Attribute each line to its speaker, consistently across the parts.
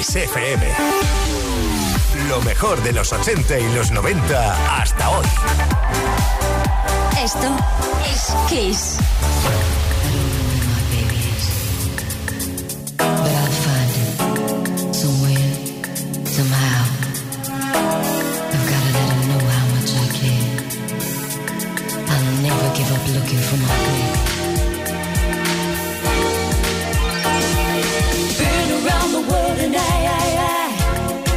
Speaker 1: Kiss FM. Lo mejor de los 80 y los 90 hasta hoy.
Speaker 2: Esto es Kiss.
Speaker 3: somehow. I've gotta let him know how much I care. I'll never give up looking for my girl.
Speaker 4: Been around the world and I,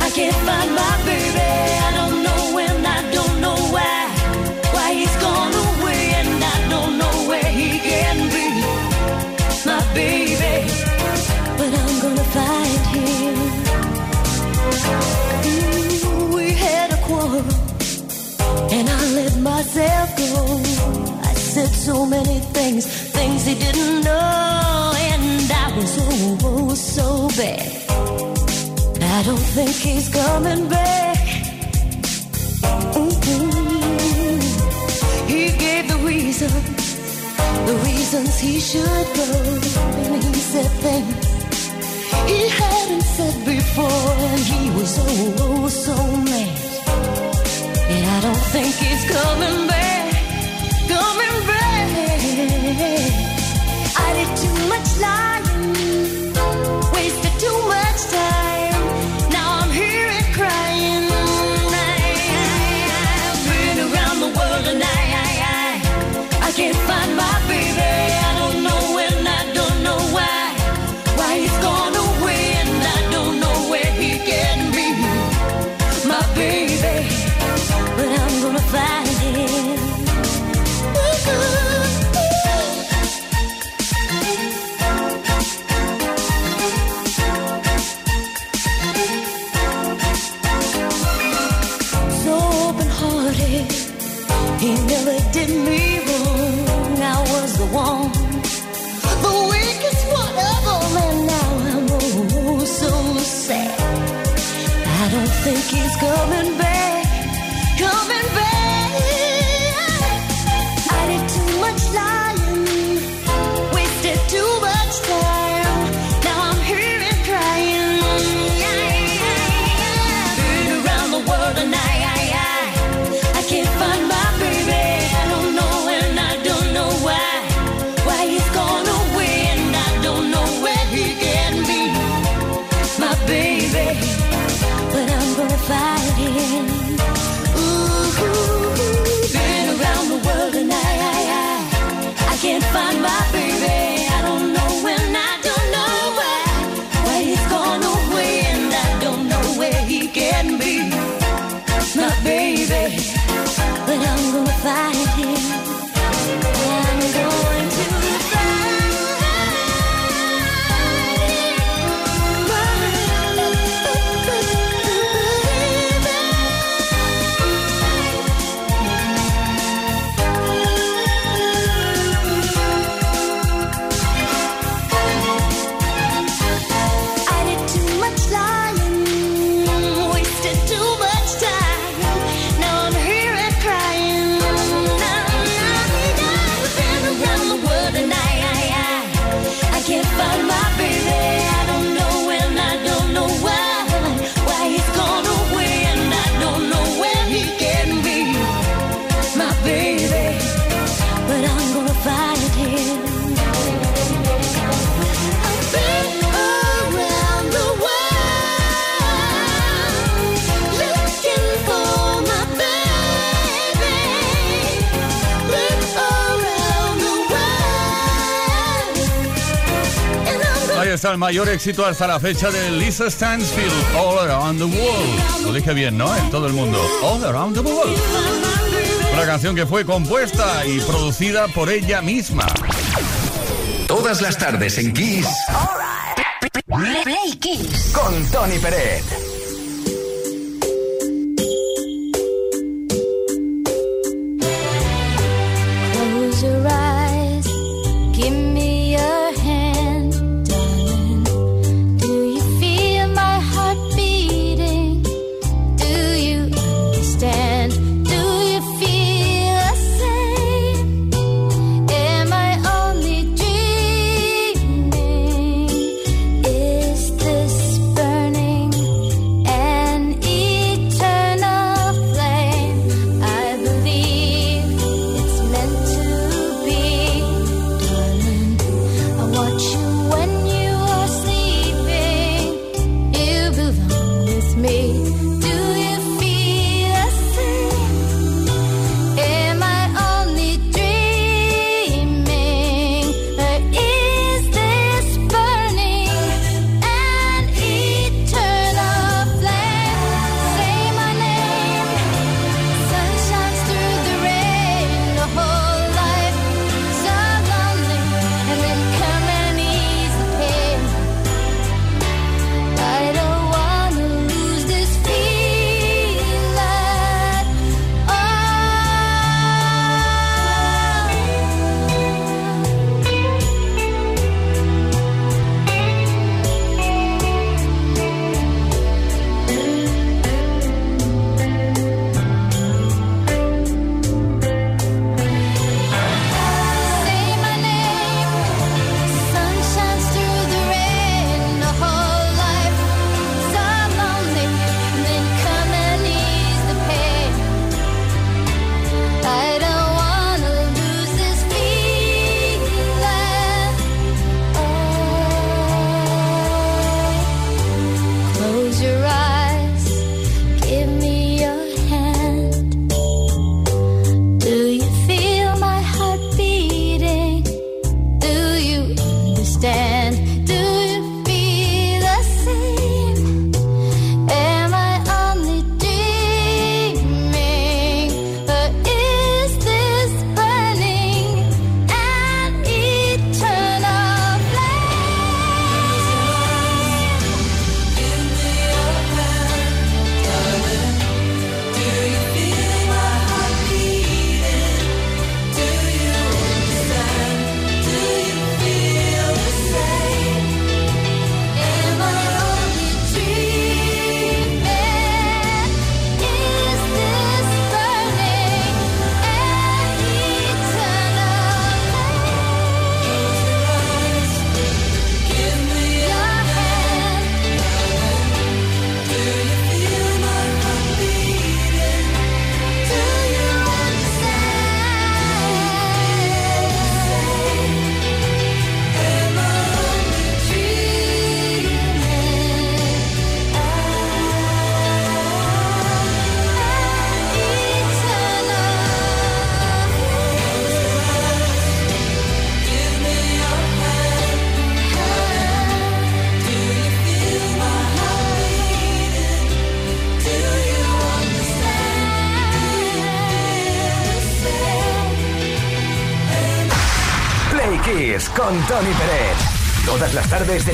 Speaker 4: I, can't find my baby. I don't know when, I don't know why, why he's gone away and I don't know where he can be. My baby, but I'm gonna find him. Ooh, we had a quarrel, and I let myself go. I said so many things, things he didn't know, and I was oh, oh so bad. I don't think he's coming back. Mm-hmm. He gave the reasons, the reasons he should go, and he said things he hadn't said before, and he was oh, oh so mad. And I don't think he's coming back, coming back. I did too much lying,
Speaker 5: el mayor éxito hasta la fecha de Lisa Stansfield, All Around the World. Lo dije bien, ¿no? En todo el mundo. All Around the World. Una canción que fue compuesta y producida por ella misma.
Speaker 1: Todas las tardes en Kiss
Speaker 2: Play Kiss.
Speaker 1: con Tony Peret. して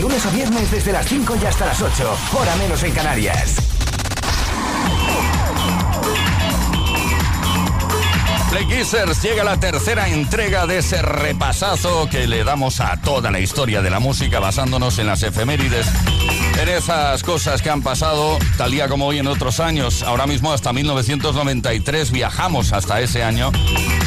Speaker 1: lunes a viernes, desde las 5 y hasta las 8, hora menos en Canarias.
Speaker 5: Play llega la tercera entrega de ese repasazo que le damos a toda la historia de la música basándonos en las efemérides, en esas cosas que han pasado tal día como hoy en otros años. Ahora mismo hasta 1993 viajamos hasta ese año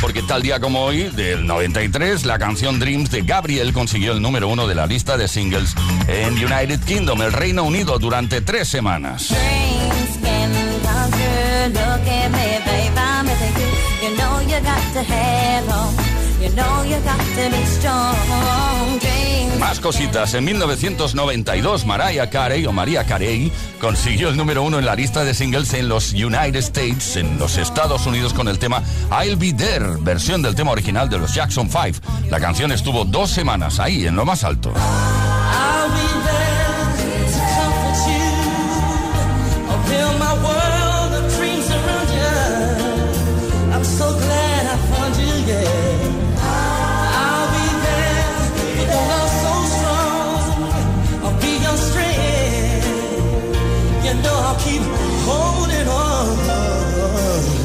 Speaker 5: porque tal día como hoy, del 93, la canción Dreams de Gabriel consiguió el número uno de la lista de singles en United Kingdom, el Reino Unido, durante tres semanas. Más cositas. En 1992, Mariah Carey o María Carey consiguió el número uno en la lista de singles en los United States, en los Estados Unidos, con el tema I'll Be There, versión del tema original de los Jackson 5. La canción estuvo dos semanas ahí, en lo más alto.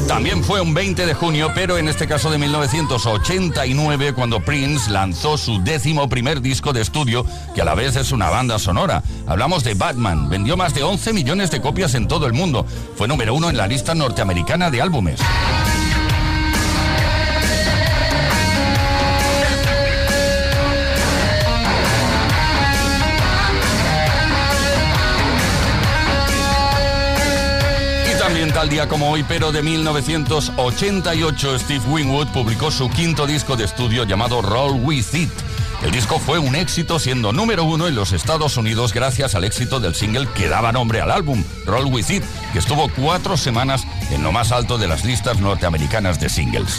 Speaker 5: También fue un 20 de junio, pero en este caso de 1989, cuando Prince lanzó su décimo primer disco de estudio, que a la vez es una banda sonora. Hablamos de Batman. Vendió más de 11 millones de copias en todo el mundo. Fue número uno en la lista norteamericana de álbumes. Tal día como hoy, pero de 1988, Steve Winwood publicó su quinto disco de estudio llamado Roll With It. El disco fue un éxito siendo número uno en los Estados Unidos gracias al éxito del single que daba nombre al álbum, Roll With It, que estuvo cuatro semanas en lo más alto de las listas norteamericanas de singles.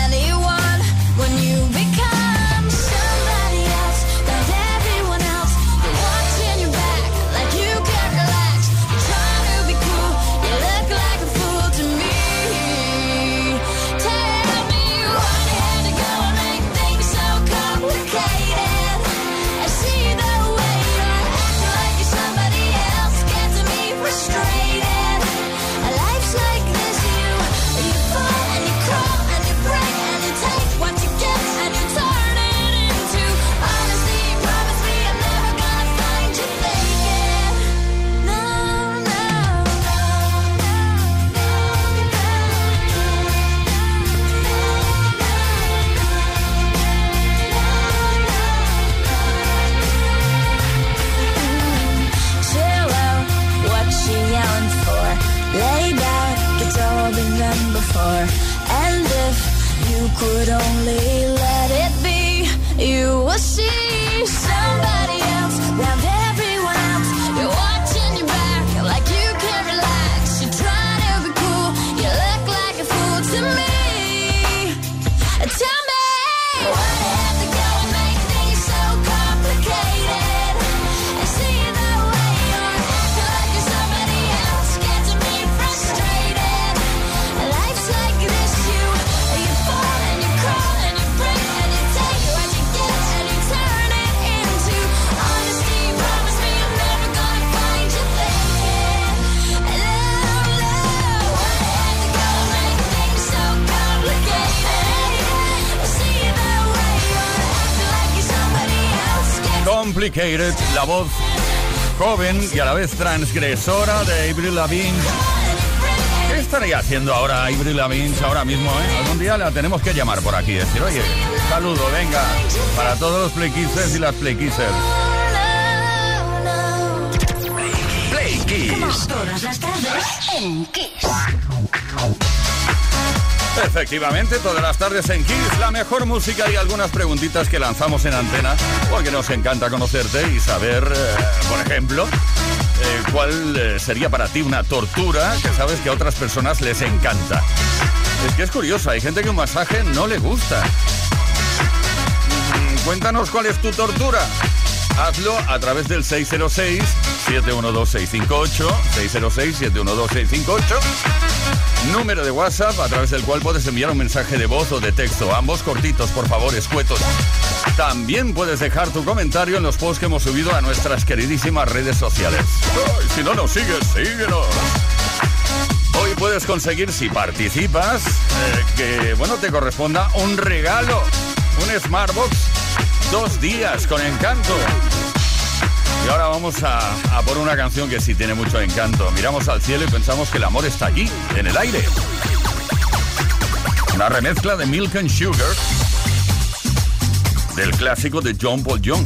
Speaker 6: could only
Speaker 5: La voz joven y a la vez transgresora de Avril Lavigne. ¿Qué estaría haciendo ahora Avril Lavigne ahora mismo? Eh? Algún día la tenemos que llamar por aquí decir, oye, saludo, venga, para todos los playkissers y las playkissers.
Speaker 1: Play Kiss.
Speaker 7: Todas las tardes en Kiss.
Speaker 5: Efectivamente, todas las tardes en Kiss, la mejor música y algunas preguntitas que lanzamos en antena, porque nos encanta conocerte y saber, eh, por ejemplo, eh, cuál eh, sería para ti una tortura que sabes que a otras personas les encanta. Es que es curioso, hay gente que un masaje no le gusta. Mm, Cuéntanos cuál es tu tortura. Hazlo a través del 606-712-658, 606-712-658, número de WhatsApp a través del cual puedes enviar un mensaje de voz o de texto, ambos cortitos, por favor, escuetos. También puedes dejar tu comentario en los posts que hemos subido a nuestras queridísimas redes sociales. Si no nos sigues, síguenos. Hoy puedes
Speaker 8: conseguir, si participas, eh, que bueno te corresponda un regalo, un Smartbox, dos días con encanto ahora vamos a, por una canción que sí tiene mucho encanto. Miramos al cielo y pensamos que el amor está allí, en el aire. Una remezcla de Milk and Sugar del clásico de John Paul Young.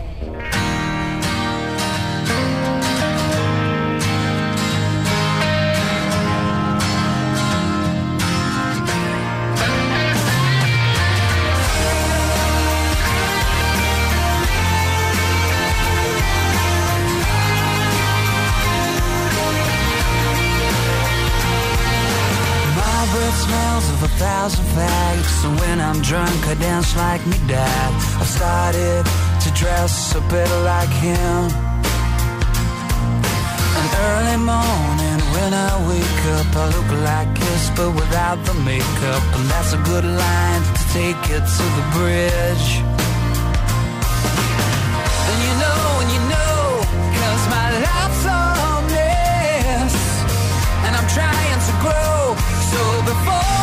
Speaker 2: sounds of a thousand fags. So when I'm drunk, I dance like me dad. I've started to dress a bit like him. An early morning when I wake up, I look like this, but without the makeup. And that's a good line to take it to the bridge. And you know, and you know, cause my life's a mess, And I'm trying to grow. So before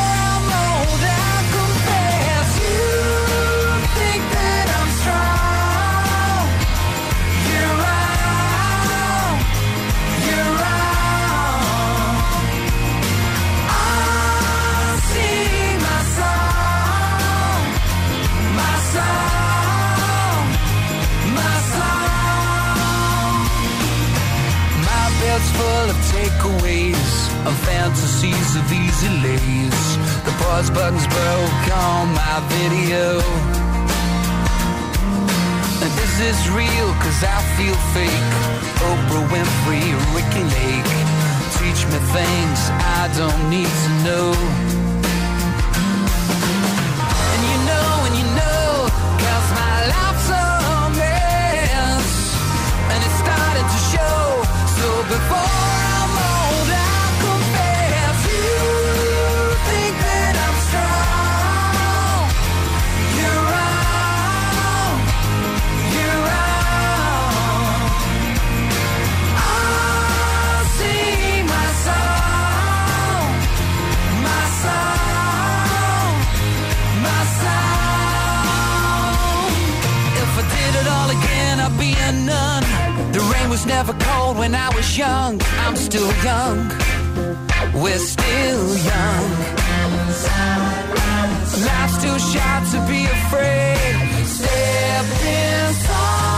Speaker 9: of fantasies of easy lays. The pause buttons broke on my video. And is this real? Cause I feel fake. Oprah Winfrey, Ricky Lake. Teach me things I don't need to know. was never cold when I was young. I'm still young. We're still young. Life's too short to be afraid. Step
Speaker 2: inside.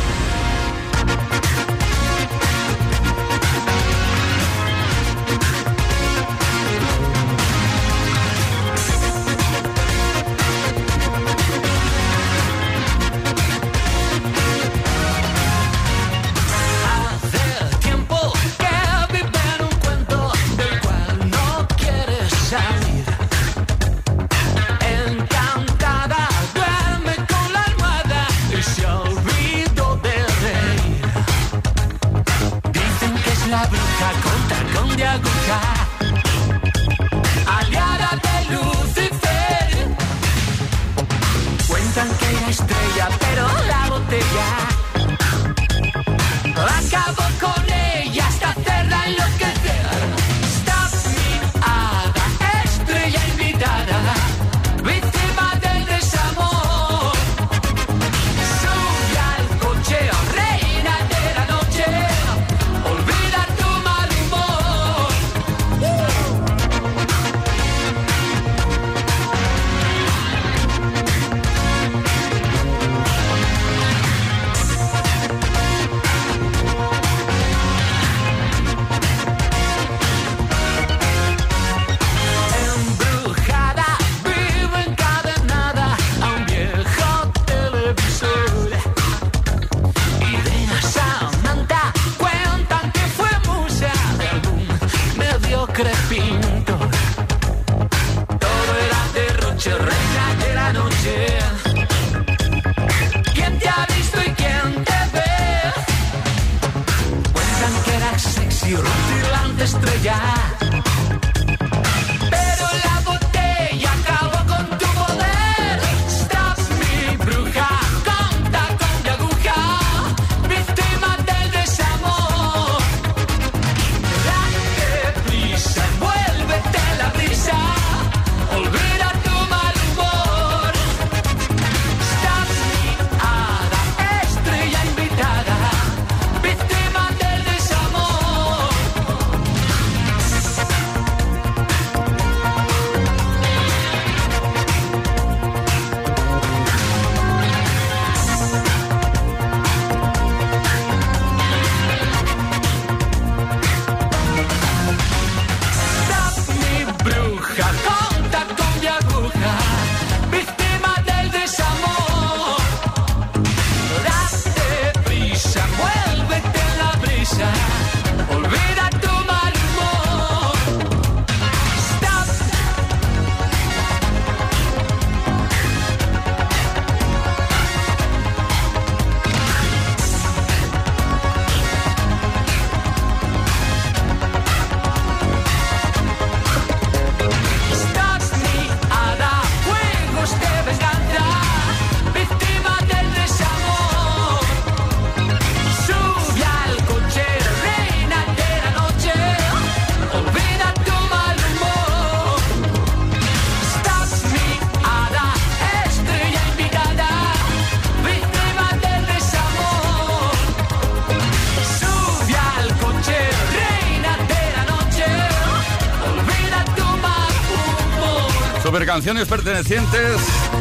Speaker 10: Canciones pertenecientes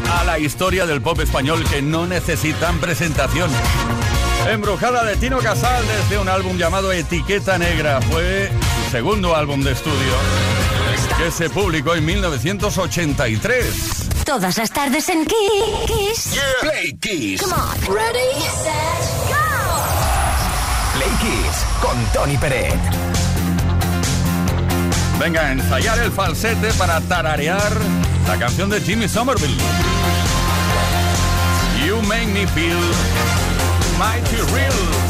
Speaker 10: a la historia del pop español que no necesitan presentación. Embrujada de Tino Casal desde un álbum llamado Etiqueta Negra. Fue su segundo álbum de estudio que se publicó en 1983.
Speaker 7: Todas las tardes en Kiss.
Speaker 11: Play Kiss.
Speaker 7: Come on. Ready, set, go.
Speaker 11: Play Kiss con Tony Peret.
Speaker 10: Venga, a ensayar el falsete para tararear la canción de Jimmy Somerville. You make me feel mighty real.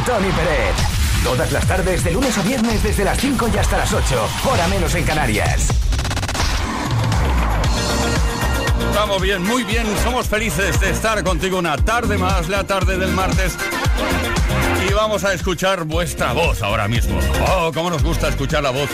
Speaker 11: Tony Pérez. Todas las tardes, de lunes a viernes, desde las 5 y hasta las 8. Hora menos en Canarias.
Speaker 5: Estamos bien, muy bien. Somos felices de estar contigo una tarde más, la tarde del martes. Y vamos a escuchar vuestra voz ahora mismo. Oh, cómo nos gusta escuchar la voz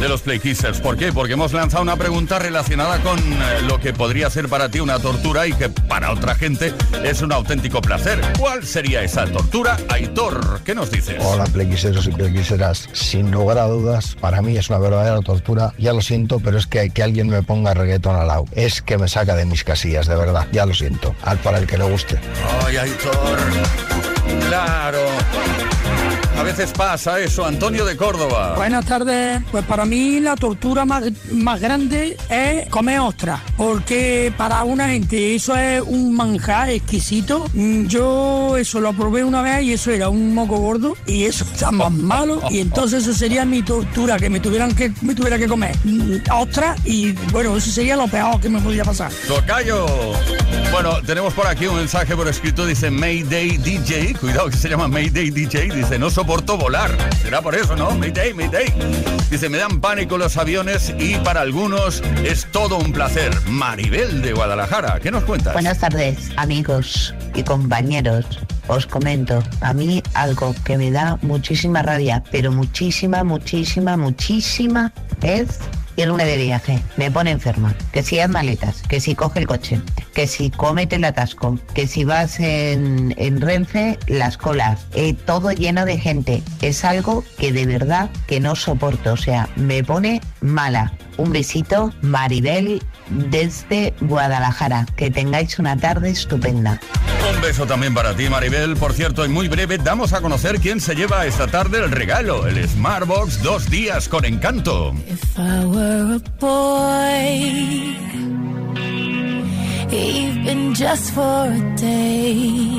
Speaker 5: de los Play Kissers. ¿Por qué? Porque hemos lanzado una pregunta relacionada con eh, lo que podría ser para ti una tortura y que para otra gente es un auténtico placer. ¿Cuál sería esa tortura? Aitor, ¿qué nos dices?
Speaker 12: Hola, plequiseros y plequiseras. Sin lugar a dudas, para mí es una verdadera tortura. Ya lo siento, pero es que que alguien me ponga reggaeton al lado. Es que me saca de mis casillas, de verdad. Ya lo siento. Al para el que le guste.
Speaker 5: Ay, Aitor. Claro. Veces pasa eso. Antonio de Córdoba.
Speaker 13: Buenas tardes. Pues para mí la tortura más, más grande es comer ostras, porque para una gente eso es un manjar exquisito. Mm, Yo eso lo probé una vez y eso era un moco gordo y eso está más malo y entonces eso sería mi tortura, que me tuvieran que me tuviera que comer mm, ostras y bueno, eso sería lo peor que me podría pasar.
Speaker 5: Tocayo. Bueno, tenemos por aquí un mensaje por escrito, dice Mayday DJ, cuidado que se llama Mayday DJ, dice no soporto volar, será por eso, ¿no? Mayday, Mayday. Dice, me dan pánico los aviones y para algunos es todo un placer. Maribel de Guadalajara, ¿qué nos cuentas?
Speaker 14: Buenas tardes, amigos y compañeros. Os comento, a mí algo que me da muchísima rabia, pero muchísima, muchísima, muchísima, es irme de viaje. Me pone enferma. Que si hay maletas, que si coge el coche, que si comete el atasco, que si vas en, en Renfe, las colas, eh, todo lleno de gente. Es algo que de verdad que no soporto. O sea, me pone mala. Un besito, Maribel, desde Guadalajara. Que tengáis una tarde estupenda.
Speaker 5: Un beso también para ti, Maribel. Por cierto, en muy breve damos a conocer quién se lleva esta tarde el regalo, el Smartbox dos días con encanto.
Speaker 4: If I were a boy, even just for a day,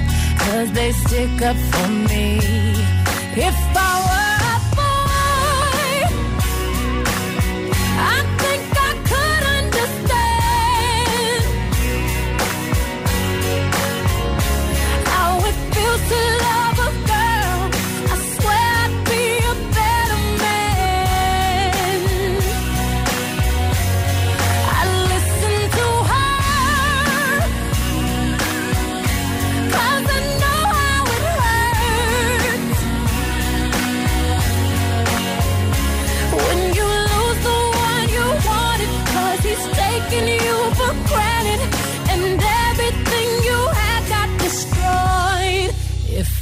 Speaker 4: Cause they stick up for me. If I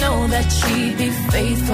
Speaker 4: Know that she'd be faithful,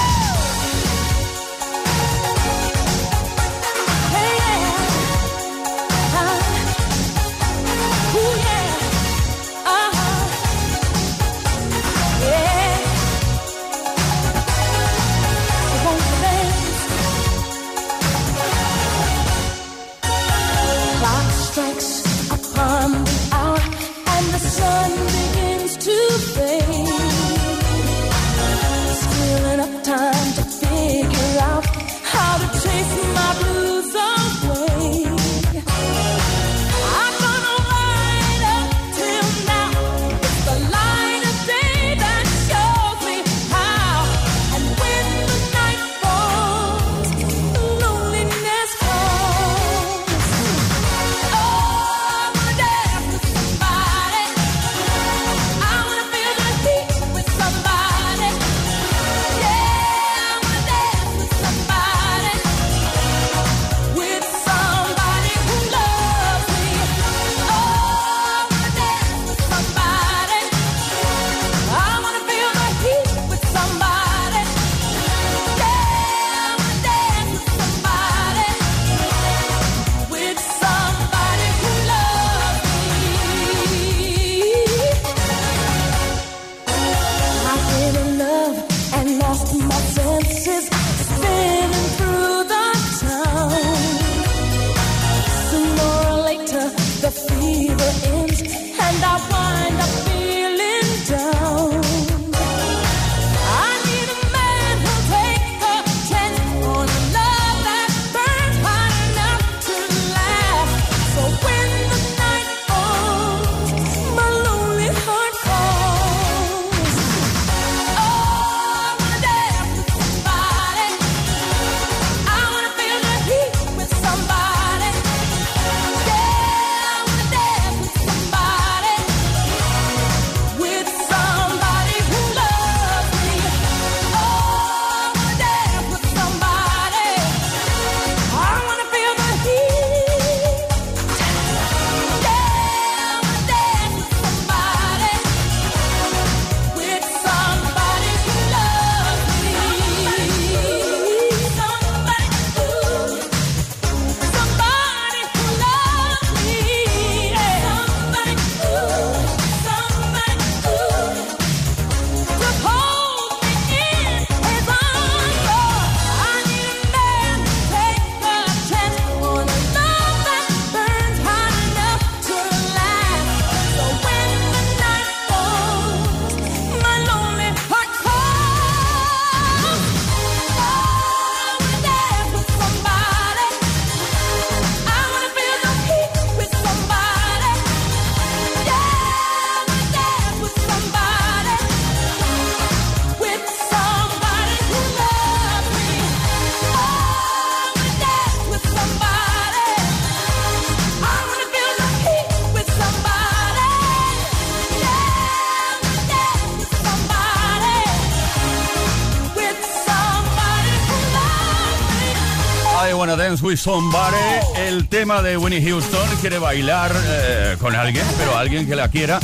Speaker 15: with
Speaker 5: el tema de Winnie Houston. Quiere bailar eh, con alguien, pero alguien que la quiera.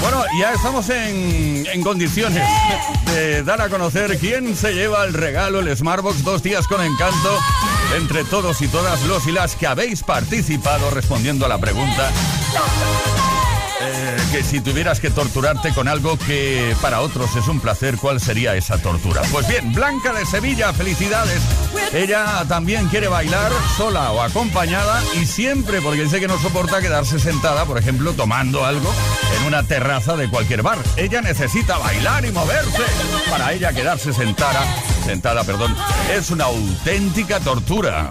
Speaker 5: Bueno, ya estamos en, en, condiciones de dar a conocer quién se lleva el regalo, el Smartbox, dos días con encanto, entre todos y todas los y las que habéis participado respondiendo a la pregunta. Eh, que si tuvieras que torturarte con algo que para otros es un placer, ¿cuál sería esa tortura? Pues bien, Blanca de Sevilla, felicidades. Ella también quiere bailar sola o acompañada y siempre, porque dice que no soporta quedarse sentada, por ejemplo, tomando algo en una terraza de cualquier bar. Ella necesita bailar y moverse. Para ella quedarse sentada, sentada, perdón, es una auténtica tortura.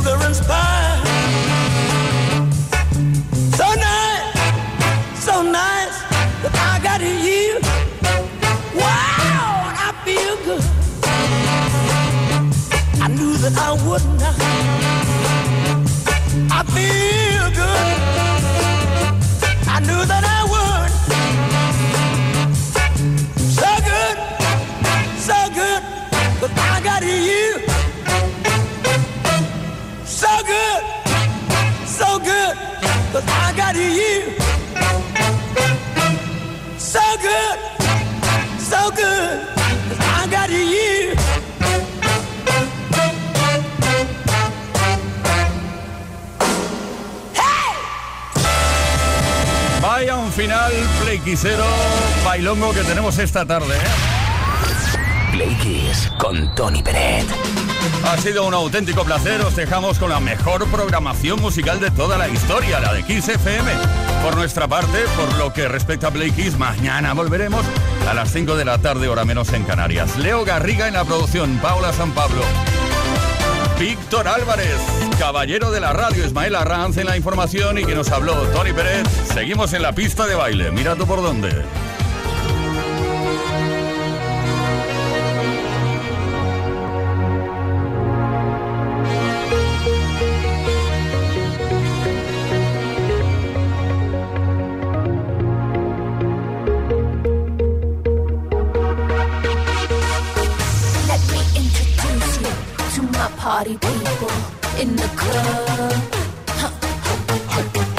Speaker 8: Sugar and spice. So nice, so nice that I got you. Wow, I feel good. I knew that I would not. I feel Got you. So good, so good, but I got you.
Speaker 5: Vaya un final playquisero bailongo que tenemos esta tarde, ¿eh?
Speaker 11: Play Kiss con Tony Peret.
Speaker 5: Ha sido un auténtico placer, os dejamos con la mejor programación musical de toda la historia, la de Kiss FM. Por nuestra parte, por lo que respecta a Play Kiss, mañana volveremos a las 5 de la tarde, hora menos en Canarias. Leo Garriga en la producción, Paula San Pablo. Víctor Álvarez, caballero de la radio, Ismael Arranz en la información y que nos habló Tony Pérez. Seguimos en la pista de baile, mira tú por dónde.
Speaker 4: My party people in the club. Huh.